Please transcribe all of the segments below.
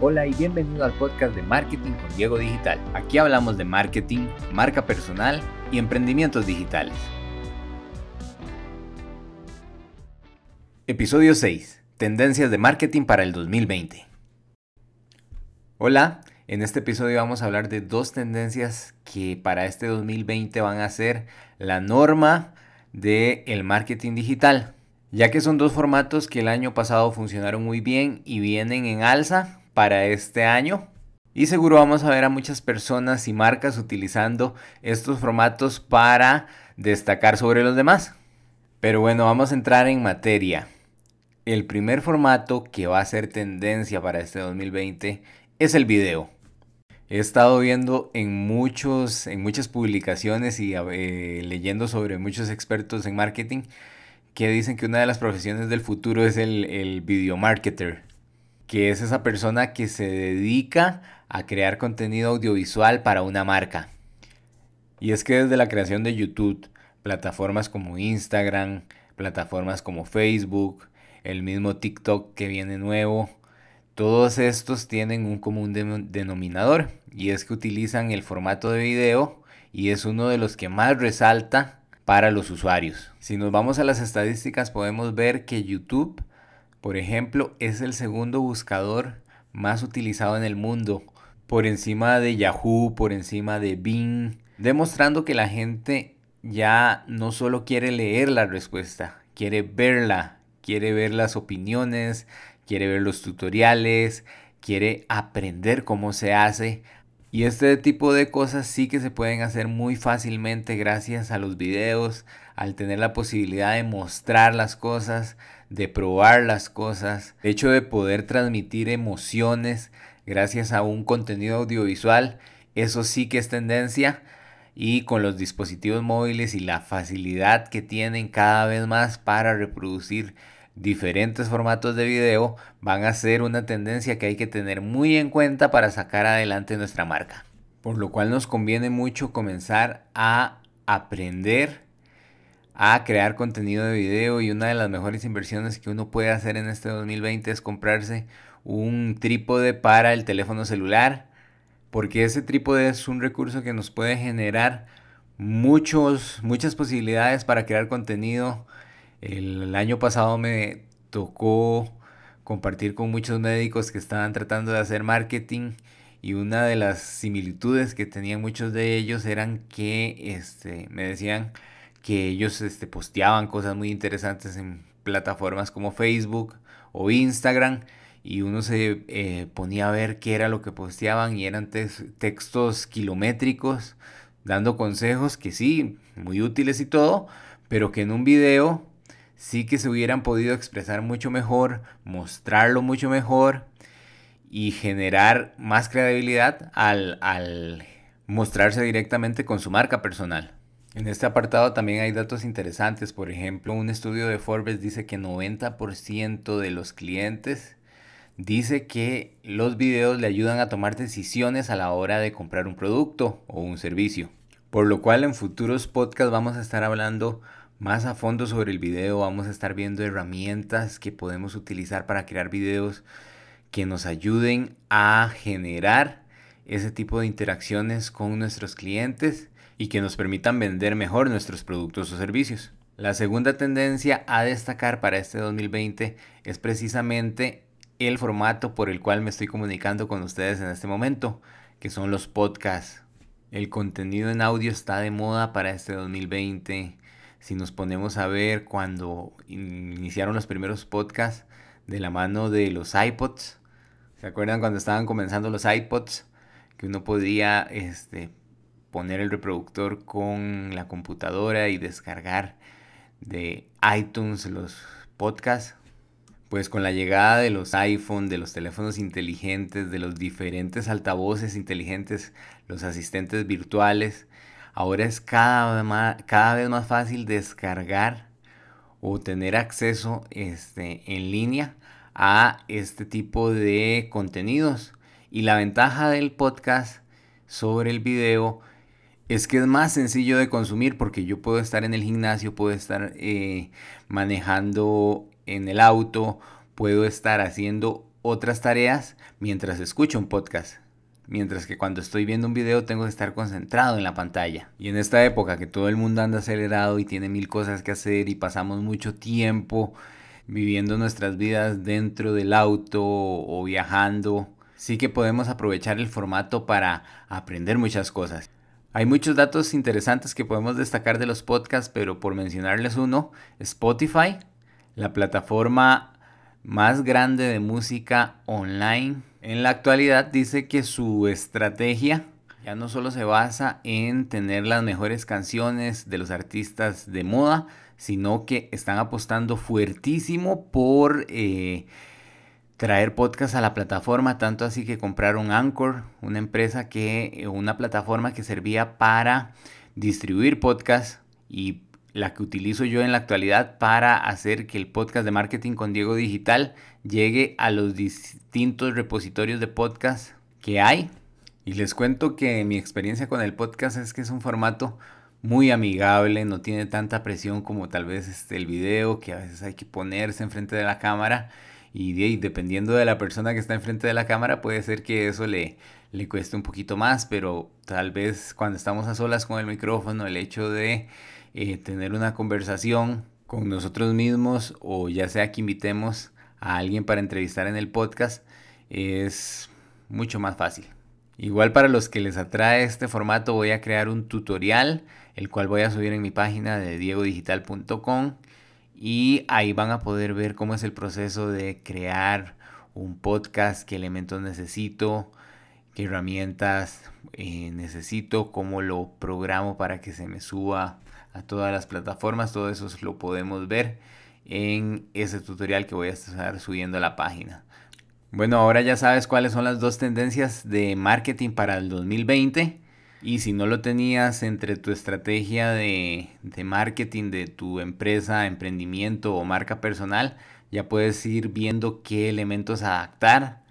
Hola y bienvenido al podcast de Marketing con Diego Digital. Aquí hablamos de marketing, marca personal y emprendimientos digitales. Episodio 6. Tendencias de marketing para el 2020. Hola, en este episodio vamos a hablar de dos tendencias que para este 2020 van a ser la norma del el marketing digital, ya que son dos formatos que el año pasado funcionaron muy bien y vienen en alza para este año. Y seguro vamos a ver a muchas personas y marcas utilizando estos formatos para destacar sobre los demás. Pero bueno, vamos a entrar en materia. El primer formato que va a ser tendencia para este 2020 es el video. He estado viendo en, muchos, en muchas publicaciones y eh, leyendo sobre muchos expertos en marketing que dicen que una de las profesiones del futuro es el, el video marketer que es esa persona que se dedica a crear contenido audiovisual para una marca. Y es que desde la creación de YouTube, plataformas como Instagram, plataformas como Facebook, el mismo TikTok que viene nuevo, todos estos tienen un común denominador y es que utilizan el formato de video y es uno de los que más resalta para los usuarios. Si nos vamos a las estadísticas podemos ver que YouTube por ejemplo, es el segundo buscador más utilizado en el mundo, por encima de Yahoo, por encima de Bing, demostrando que la gente ya no solo quiere leer la respuesta, quiere verla, quiere ver las opiniones, quiere ver los tutoriales, quiere aprender cómo se hace. Y este tipo de cosas sí que se pueden hacer muy fácilmente gracias a los videos, al tener la posibilidad de mostrar las cosas, de probar las cosas, el hecho de poder transmitir emociones gracias a un contenido audiovisual, eso sí que es tendencia y con los dispositivos móviles y la facilidad que tienen cada vez más para reproducir diferentes formatos de video van a ser una tendencia que hay que tener muy en cuenta para sacar adelante nuestra marca. Por lo cual nos conviene mucho comenzar a aprender a crear contenido de video y una de las mejores inversiones que uno puede hacer en este 2020 es comprarse un trípode para el teléfono celular porque ese trípode es un recurso que nos puede generar muchos, muchas posibilidades para crear contenido. El, año pasado me tocó compartir con muchos médicos que estaban tratando de hacer marketing y una de las similitudes que tenían muchos de ellos eran que este, me decían que ellos este, posteaban cosas muy interesantes en plataformas como Facebook o Instagram y uno se eh, ponía a ver qué era lo que posteaban y eran textos kilométricos dando consejos que sí, muy útiles y todo, pero que en un video sí que se hubieran podido expresar mucho mejor, mostrarlo mucho mejor y generar más credibilidad al, al mostrarse directamente con su marca personal. En este apartado también hay datos interesantes. Por ejemplo, un estudio de Forbes dice que 90% de los clientes dice que los videos le ayudan a tomar decisiones a la hora de comprar un producto o un servicio. Por lo cual en futuros podcasts vamos a estar hablando más a fondo sobre el video, vamos a estar viendo herramientas que podemos utilizar para crear videos que nos ayuden a generar ese tipo de interacciones con nuestros clientes y que nos permitan vender mejor nuestros productos o servicios. La segunda tendencia a destacar para este 2020 es precisamente el formato por el cual me estoy comunicando con ustedes en este momento, que son los podcasts. El contenido en audio está de moda para este 2020. Si nos ponemos a ver cuando iniciaron los primeros podcasts de la mano de los iPods, ¿se acuerdan cuando estaban comenzando los iPods? Que uno podía este, poner el reproductor con la computadora y descargar de iTunes los podcasts. Pues con la llegada de los iPhone, de los teléfonos inteligentes, de los diferentes altavoces inteligentes, los asistentes virtuales, ahora es cada, más, cada vez más fácil descargar o tener acceso este, en línea a este tipo de contenidos. Y la ventaja del podcast sobre el video es que es más sencillo de consumir porque yo puedo estar en el gimnasio, puedo estar eh, manejando en el auto, puedo estar haciendo otras tareas mientras escucho un podcast. Mientras que cuando estoy viendo un video tengo que estar concentrado en la pantalla. Y en esta época que todo el mundo anda acelerado y tiene mil cosas que hacer y pasamos mucho tiempo viviendo nuestras vidas dentro del auto o viajando, sí que podemos aprovechar el formato para aprender muchas cosas. Hay muchos datos interesantes que podemos destacar de los podcasts, pero por mencionarles uno, Spotify, la plataforma más grande de música online en la actualidad, dice que su estrategia ya no solo se basa en tener las mejores canciones de los artistas de moda, sino que están apostando fuertísimo por eh, traer podcast a la plataforma, tanto así que compraron Anchor, una empresa que, una plataforma que servía para distribuir podcast y la que utilizo yo en la actualidad para hacer que el podcast de marketing con Diego Digital llegue a los distintos repositorios de podcast que hay. Y les cuento que mi experiencia con el podcast es que es un formato muy amigable, no tiene tanta presión como tal vez este, el video, que a veces hay que ponerse enfrente de la cámara. Y, dependiendo de la persona que está enfrente de la cámara, puede ser que eso le, le cueste un poquito más, pero tal vez cuando estamos a solas con el micrófono, el hecho de eh, tener una conversación con nosotros mismos o ya sea que invitemos a alguien para entrevistar en el podcast es mucho más fácil. Igual para los que les atrae este formato voy a crear un tutorial el cual voy a subir en mi página de diegodigital.com y ahí van a poder ver cómo es el proceso de crear un podcast, qué elementos necesito, qué herramientas eh, necesito, cómo lo programo para que se me suba a todas las plataformas. Todo eso lo podemos ver en ese tutorial que voy a estar subiendo a la página. Bueno, ahora ya sabes cuáles son las dos tendencias de marketing para el 2020. Y si no lo tenías entre tu estrategia de, de, marketing de tu empresa, emprendimiento o marca personal, ya puedes ir viendo qué elementos adaptar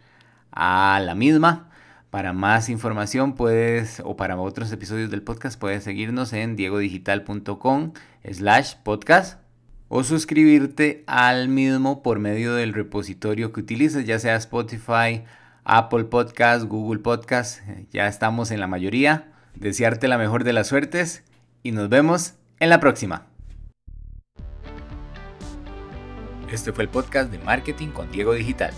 a la misma para más información puedes, o para otros episodios del podcast, puedes seguirnos en diegodigital.com slash podcast o suscribirte al mismo por medio del repositorio que utilices, ya sea Spotify, Apple Podcast, Google Podcast, ya estamos en la mayoría. Desearte la mejor de las suertes y nos vemos en la próxima. Este fue el podcast de Marketing con Diego Digital.